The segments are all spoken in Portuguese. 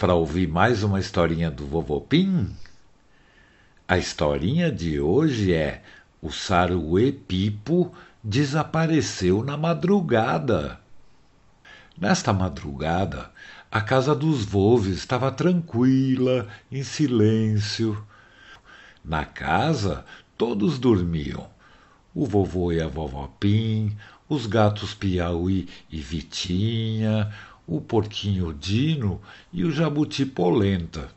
para ouvir mais uma historinha do Vovô Pim? A historinha de hoje é O Saruê Pipo desapareceu na madrugada. Nesta madrugada, a casa dos Volves estava tranquila, em silêncio. Na casa, todos dormiam. O vovô e a vovó Pim, os gatos Piauí e Vitinha, o porquinho Dino e o jabuti Polenta.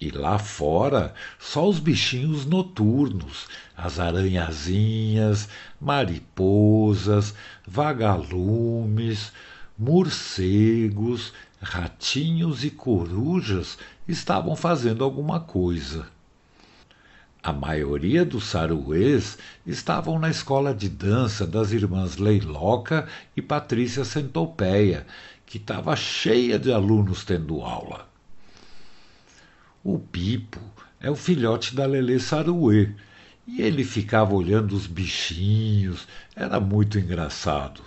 E lá fora, só os bichinhos noturnos, as aranhazinhas, mariposas, vagalumes, morcegos, ratinhos e corujas estavam fazendo alguma coisa. A maioria dos saruês estavam na escola de dança das irmãs Leiloca e Patrícia Centopeia, que estava cheia de alunos tendo aula. O Pipo é o filhote da Lelê Saruê, e ele ficava olhando os bichinhos, era muito engraçado.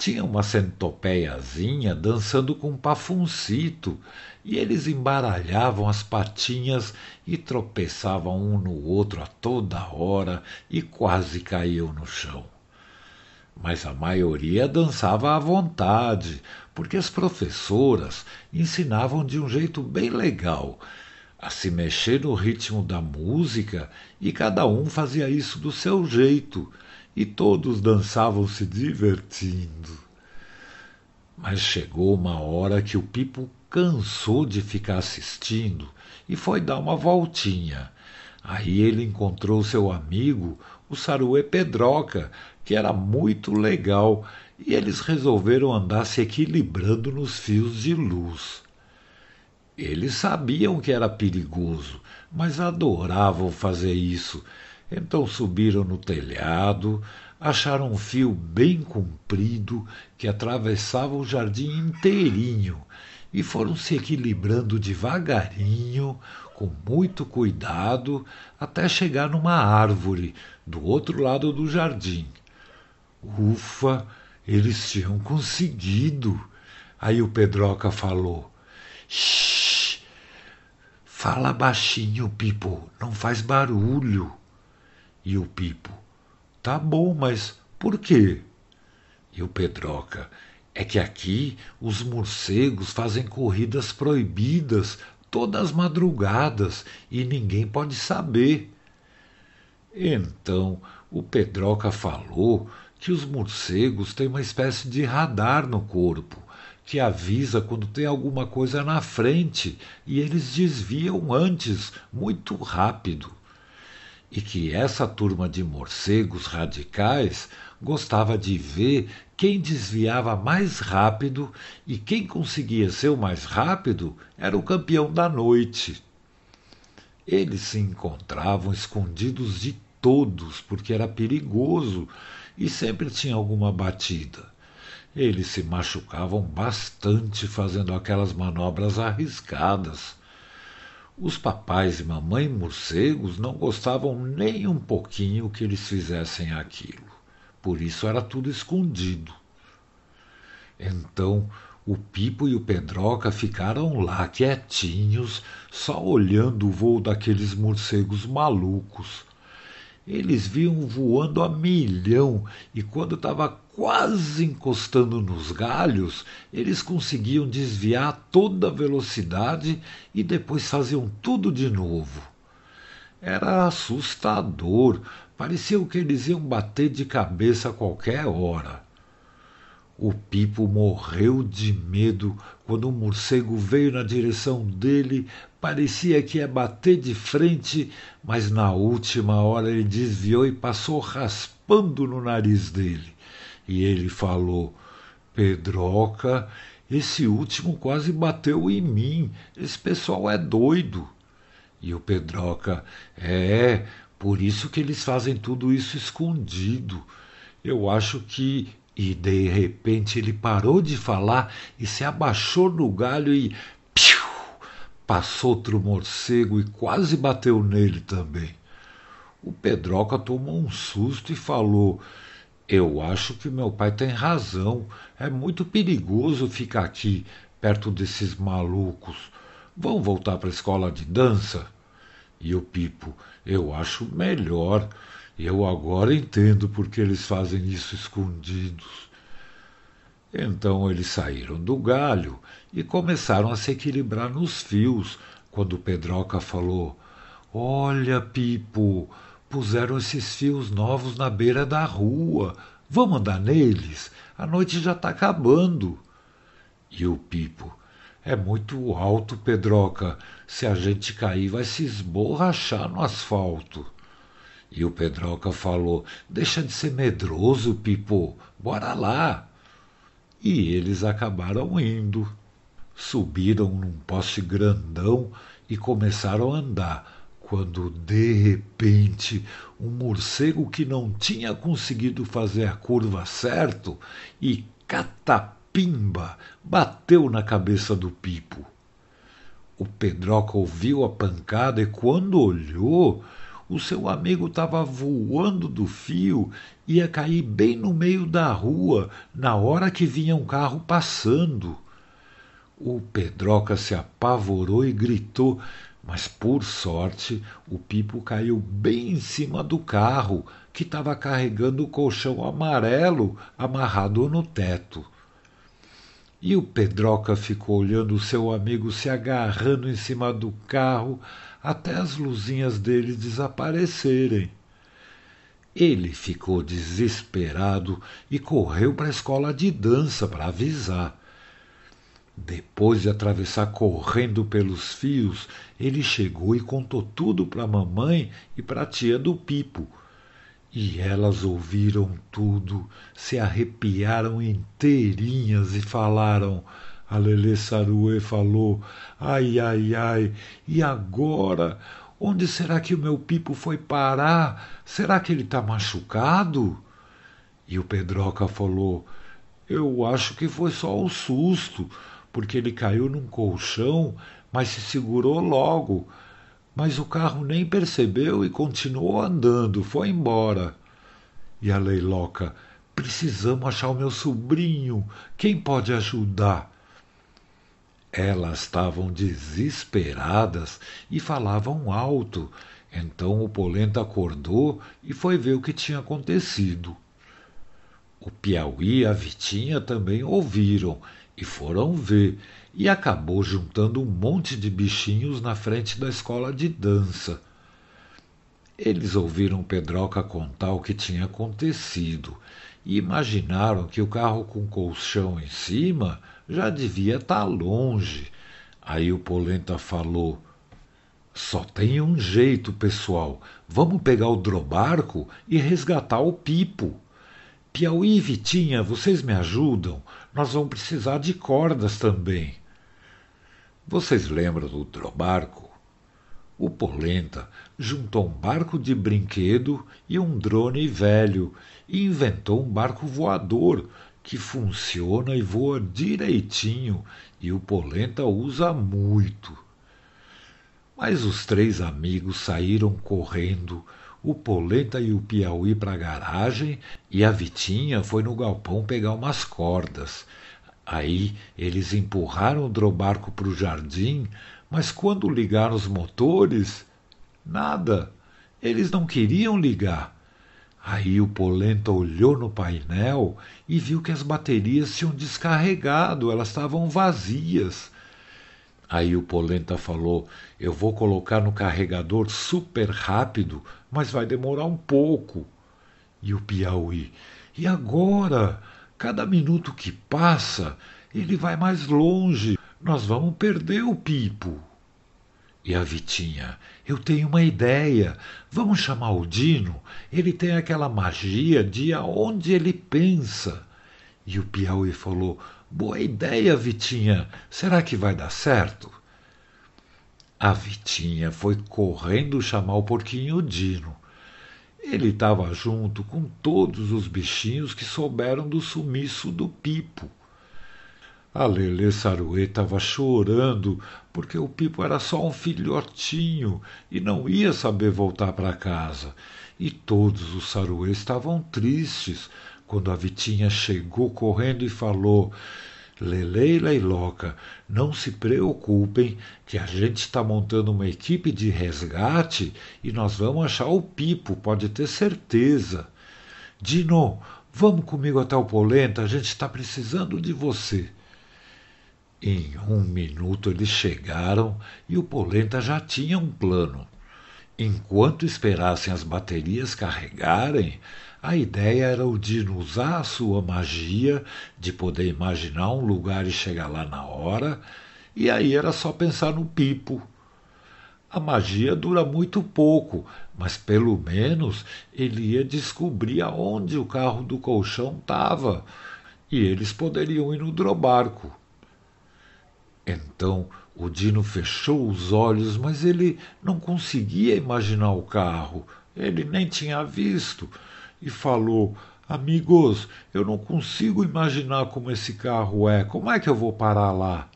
Tinha uma centopeiazinha dançando com um pafuncito, e eles embaralhavam as patinhas e tropeçavam um no outro a toda hora e quase caíam no chão. Mas a maioria dançava à vontade, porque as professoras ensinavam de um jeito bem legal a se mexer no ritmo da música e cada um fazia isso do seu jeito e todos dançavam se divertindo. Mas chegou uma hora que o Pipo cansou de ficar assistindo e foi dar uma voltinha. Aí ele encontrou seu amigo, o Saruê Pedroca, que era muito legal, e eles resolveram andar se equilibrando nos fios de luz. Eles sabiam que era perigoso, mas adoravam fazer isso. Então subiram no telhado, acharam um fio bem comprido que atravessava o jardim inteirinho e foram se equilibrando devagarinho, com muito cuidado, até chegar numa árvore do outro lado do jardim. Ufa, eles tinham conseguido. Aí o Pedroca falou: Shh, fala baixinho, Pipo, não faz barulho. E o Pipo: Tá bom, mas por quê? E o Pedroca: é que aqui os morcegos fazem corridas proibidas todas as madrugadas e ninguém pode saber. Então o Pedroca falou que os morcegos têm uma espécie de radar no corpo que avisa quando tem alguma coisa na frente e eles desviam antes, muito rápido. E que essa turma de morcegos radicais gostava de ver quem desviava mais rápido e quem conseguia ser o mais rápido era o campeão da noite. Eles se encontravam escondidos de todos porque era perigoso e sempre tinha alguma batida. Eles se machucavam bastante fazendo aquelas manobras arriscadas. Os papais e mamãe morcegos não gostavam nem um pouquinho que eles fizessem aquilo. Por isso era tudo escondido. Então o Pipo e o Pedroca ficaram lá quietinhos, só olhando o voo daqueles morcegos malucos. Eles viam voando a milhão e quando estava quase encostando nos galhos, eles conseguiam desviar a toda velocidade e depois faziam tudo de novo. Era assustador, parecia que eles iam bater de cabeça a qualquer hora. O Pipo morreu de medo quando um morcego veio na direção dele. Parecia que ia bater de frente, mas na última hora ele desviou e passou raspando no nariz dele. E ele falou: Pedroca, esse último quase bateu em mim. Esse pessoal é doido. E o Pedroca: É, por isso que eles fazem tudo isso escondido. Eu acho que e de repente ele parou de falar e se abaixou no galho e piu, passou outro morcego e quase bateu nele também. O Pedroca tomou um susto e falou: Eu acho que meu pai tem razão. É muito perigoso ficar aqui perto desses malucos. Vão voltar para a escola de dança? E o Pipo, eu acho melhor. Eu agora entendo por que eles fazem isso escondidos. Então eles saíram do galho e começaram a se equilibrar nos fios, quando Pedroca falou: Olha, Pipo, puseram esses fios novos na beira da rua. Vamos andar neles? A noite já está acabando. E o Pipo: É muito alto, Pedroca. Se a gente cair, vai se esborrachar no asfalto. E o Pedroca falou: Deixa de ser medroso, Pipo. Bora lá. E eles acabaram indo. Subiram num poste grandão e começaram a andar, quando de repente um morcego que não tinha conseguido fazer a curva certo e catapimba bateu na cabeça do Pipo. O Pedroca ouviu a pancada e quando olhou, o seu amigo estava voando do fio, ia cair bem no meio da rua, na hora que vinha um carro passando. O Pedroca se apavorou e gritou, mas por sorte o Pipo caiu bem em cima do carro, que estava carregando o colchão amarelo amarrado no teto. E o Pedroca ficou olhando seu amigo se agarrando em cima do carro, até as luzinhas dele desaparecerem. Ele ficou desesperado e correu para a escola de dança para avisar. Depois de atravessar correndo pelos fios, ele chegou e contou tudo para a mamãe e para a tia do Pipo. E elas ouviram tudo, se arrepiaram inteirinhas e falaram: a Lelê falou: Ai, ai, ai, e agora? Onde será que o meu Pipo foi parar? Será que ele está machucado? E o Pedroca falou: Eu acho que foi só o susto, porque ele caiu num colchão, mas se segurou logo. Mas o carro nem percebeu e continuou andando, foi embora. E a Leiloca: Precisamos achar o meu sobrinho. Quem pode ajudar? Elas estavam desesperadas e falavam alto. Então o Polenta acordou e foi ver o que tinha acontecido. O Piauí e a Vitinha também ouviram e foram ver, e acabou juntando um monte de bichinhos na frente da escola de dança. Eles ouviram Pedroca contar o que tinha acontecido e imaginaram que o carro com colchão em cima já devia estar tá longe. Aí o Polenta falou: Só tem um jeito, pessoal. Vamos pegar o drobarco e resgatar o Pipo. Piauí e Vitinha, vocês me ajudam? Nós vamos precisar de cordas também. Vocês lembram do drobarco? O Polenta juntou um barco de brinquedo e um drone velho e inventou um barco voador que funciona e voa direitinho e o Polenta usa muito. Mas os três amigos saíram correndo, o Polenta e o Piauí para a garagem e a Vitinha foi no galpão pegar umas cordas. Aí eles empurraram o drobarco para o jardim, mas quando ligaram os motores, nada. Eles não queriam ligar. Aí o Polenta olhou no painel e viu que as baterias tinham descarregado, elas estavam vazias. Aí o Polenta falou: Eu vou colocar no carregador super rápido, mas vai demorar um pouco. E o Piauí: E agora? Cada minuto que passa, ele vai mais longe. Nós vamos perder o Pipo. E a Vitinha, eu tenho uma ideia. Vamos chamar o Dino? Ele tem aquela magia de aonde ele pensa. E o Piauí falou: Boa ideia, Vitinha. Será que vai dar certo? A Vitinha foi correndo chamar o porquinho Dino. Ele estava junto com todos os bichinhos que souberam do sumiço do Pipo. A Lelê Saruê estava chorando porque o Pipo era só um filhotinho e não ia saber voltar para casa. E todos os Saruês estavam tristes quando a Vitinha chegou correndo e falou: Lele e Leiloca, não se preocupem que a gente está montando uma equipe de resgate e nós vamos achar o Pipo, pode ter certeza. Dino, vamos comigo até o Polenta, a gente está precisando de você. Em um minuto eles chegaram e o Polenta já tinha um plano. Enquanto esperassem as baterias carregarem, a ideia era o Dino usar a sua magia de poder imaginar um lugar e chegar lá na hora, e aí era só pensar no Pipo. A magia dura muito pouco, mas pelo menos ele ia descobrir aonde o carro do colchão estava, e eles poderiam ir no drobarco. Então o Dino fechou os olhos, mas ele não conseguia imaginar o carro. Ele nem tinha visto e falou: Amigos, eu não consigo imaginar como esse carro é. Como é que eu vou parar lá?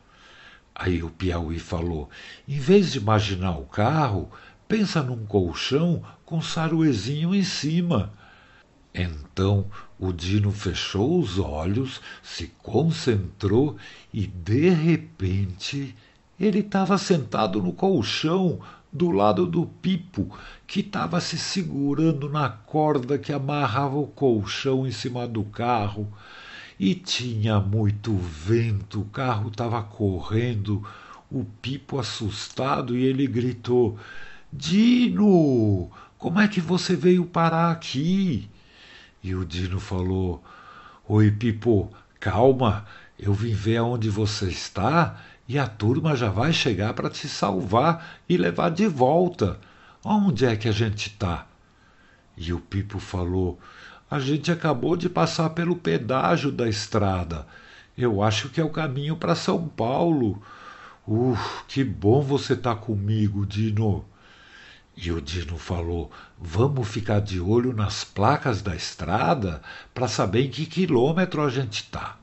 Aí o Piauí falou: Em vez de imaginar o carro, pensa num colchão com saruezinho em cima. Então o Dino fechou os olhos, se concentrou e, de repente, ele estava sentado no colchão do lado do Pipo, que estava se segurando na corda que amarrava o colchão em cima do carro. E tinha muito vento, o carro estava correndo, o Pipo assustado, e ele gritou: Dino, como é que você veio parar aqui? E o Dino falou: Oi, Pipo, calma, eu vim ver aonde você está e a turma já vai chegar para te salvar e levar de volta. Onde é que a gente está? E o Pipo falou: A gente acabou de passar pelo pedágio da estrada. Eu acho que é o caminho para São Paulo. Uh, que bom você tá comigo, Dino. E o Dino falou: Vamos ficar de olho nas placas da estrada para saber em que quilômetro a gente está.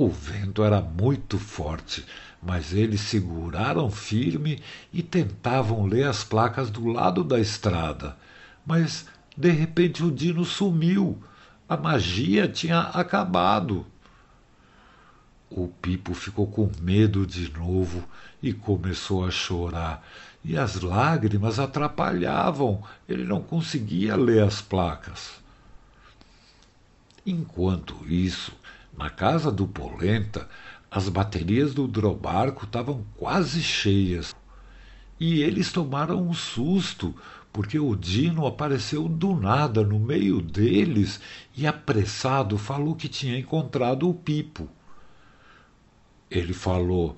O vento era muito forte, mas eles seguraram firme e tentavam ler as placas do lado da estrada. Mas de repente o Dino sumiu. A magia tinha acabado. O Pipo ficou com medo de novo e começou a chorar. E as lágrimas atrapalhavam, ele não conseguia ler as placas. Enquanto isso, na casa do Polenta, as baterias do drobarco estavam quase cheias. E eles tomaram um susto, porque o Dino apareceu do nada no meio deles e, apressado, falou que tinha encontrado o Pipo. Ele falou: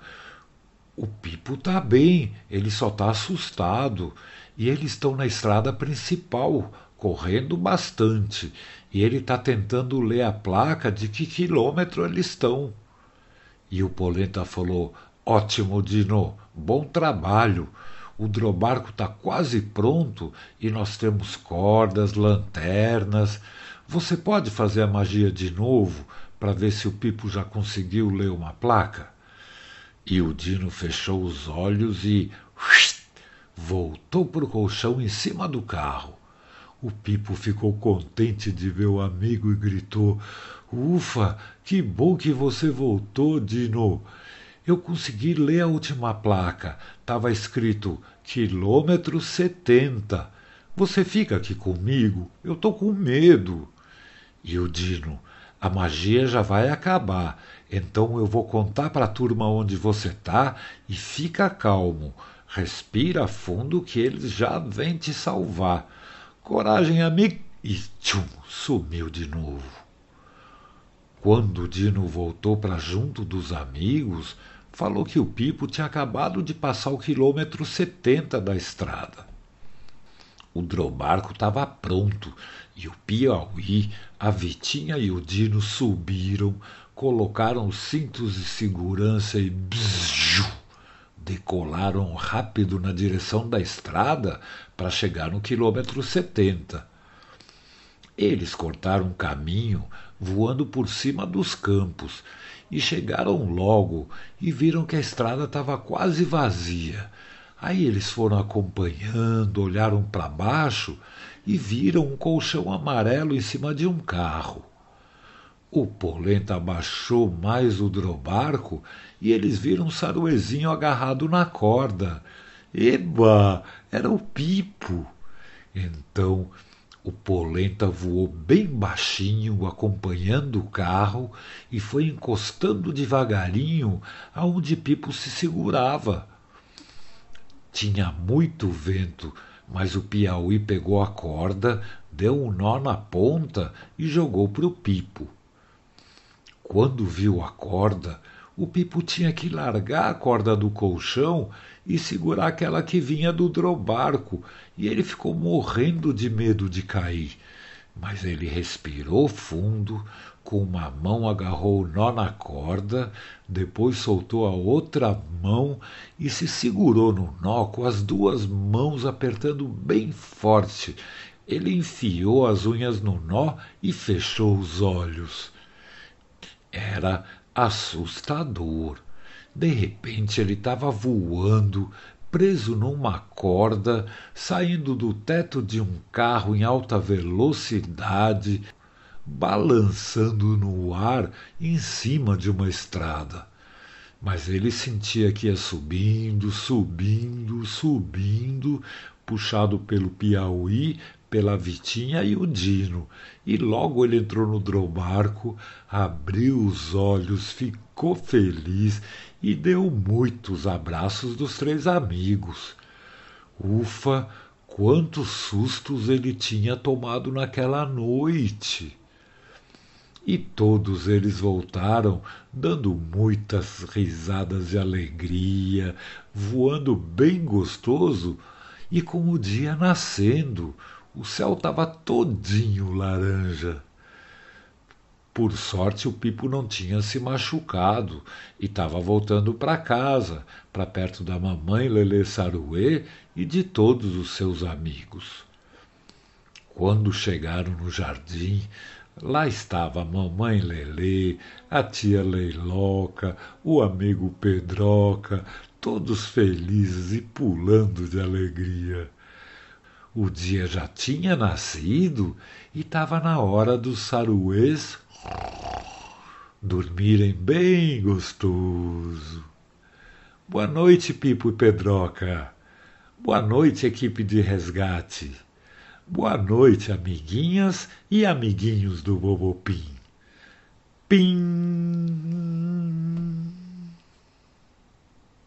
O Pipo está bem, ele só está assustado. E eles estão na estrada principal, correndo bastante e ele está tentando ler a placa de que quilômetro eles estão. E o Polenta falou: Ótimo, Dino, bom trabalho. O drobarco está quase pronto e nós temos cordas, lanternas. Você pode fazer a magia de novo para ver se o Pipo já conseguiu ler uma placa? E o Dino fechou os olhos e voltou para o colchão em cima do carro. O Pipo ficou contente de ver o amigo e gritou: Ufa, que bom que você voltou, Dino. Eu consegui ler a última placa. Estava escrito quilômetro setenta. Você fica aqui comigo? Eu tô com medo. E o Dino: A magia já vai acabar. Então eu vou contar para a turma onde você tá e fica calmo. Respira fundo que eles já vêm te salvar. Coragem, amigo! E tchum, sumiu de novo. Quando o Dino voltou para junto dos amigos, falou que o Pipo tinha acabado de passar o quilômetro setenta da estrada. O drobarco estava pronto e o Piauí, a Vitinha e o Dino subiram, colocaram os cintos de segurança e bzzu, decolaram rápido na direção da estrada para chegar no quilômetro 70. Eles cortaram caminho voando por cima dos campos e chegaram logo e viram que a estrada estava quase vazia. Aí eles foram acompanhando, olharam para baixo e viram um colchão amarelo em cima de um carro. O Polenta abaixou mais o drobarco e eles viram um saruezinho agarrado na corda. Eba! Era o Pipo! Então o Polenta voou bem baixinho, acompanhando o carro, e foi encostando devagarinho aonde Pipo se segurava. Tinha muito vento, mas o Piauí pegou a corda, deu um nó na ponta e jogou para o Pipo. Quando viu a corda, o Pipo tinha que largar a corda do colchão e segurar aquela que vinha do drobarco, e ele ficou morrendo de medo de cair. Mas ele respirou fundo, com uma mão agarrou o nó na corda, depois soltou a outra mão e se segurou no nó com as duas mãos apertando bem forte. Ele enfiou as unhas no nó e fechou os olhos. Era assustador. De repente ele estava voando, preso numa corda, saindo do teto de um carro em alta velocidade, balançando no ar em cima de uma estrada. Mas ele sentia que ia subindo, subindo, subindo, puxado pelo Piauí, pela Vitinha e o Dino. E logo ele entrou no drobarco, abriu os olhos, ficou feliz e deu muitos abraços dos três amigos. Ufa, quantos sustos ele tinha tomado naquela noite! E todos eles voltaram dando muitas risadas de alegria, voando bem gostoso e com o dia nascendo. O céu estava todinho laranja. Por sorte, o Pipo não tinha se machucado e estava voltando para casa, para perto da mamãe Lelê Saruê e de todos os seus amigos. Quando chegaram no jardim, lá estava a mamãe Lelê, a tia Leiloca, o amigo Pedroca, todos felizes e pulando de alegria. O dia já tinha nascido e estava na hora dos saruês dormirem bem gostoso. Boa noite, Pipo e Pedroca. Boa noite, equipe de resgate. Boa noite, amiguinhas e amiguinhos do Bobopim. Pim!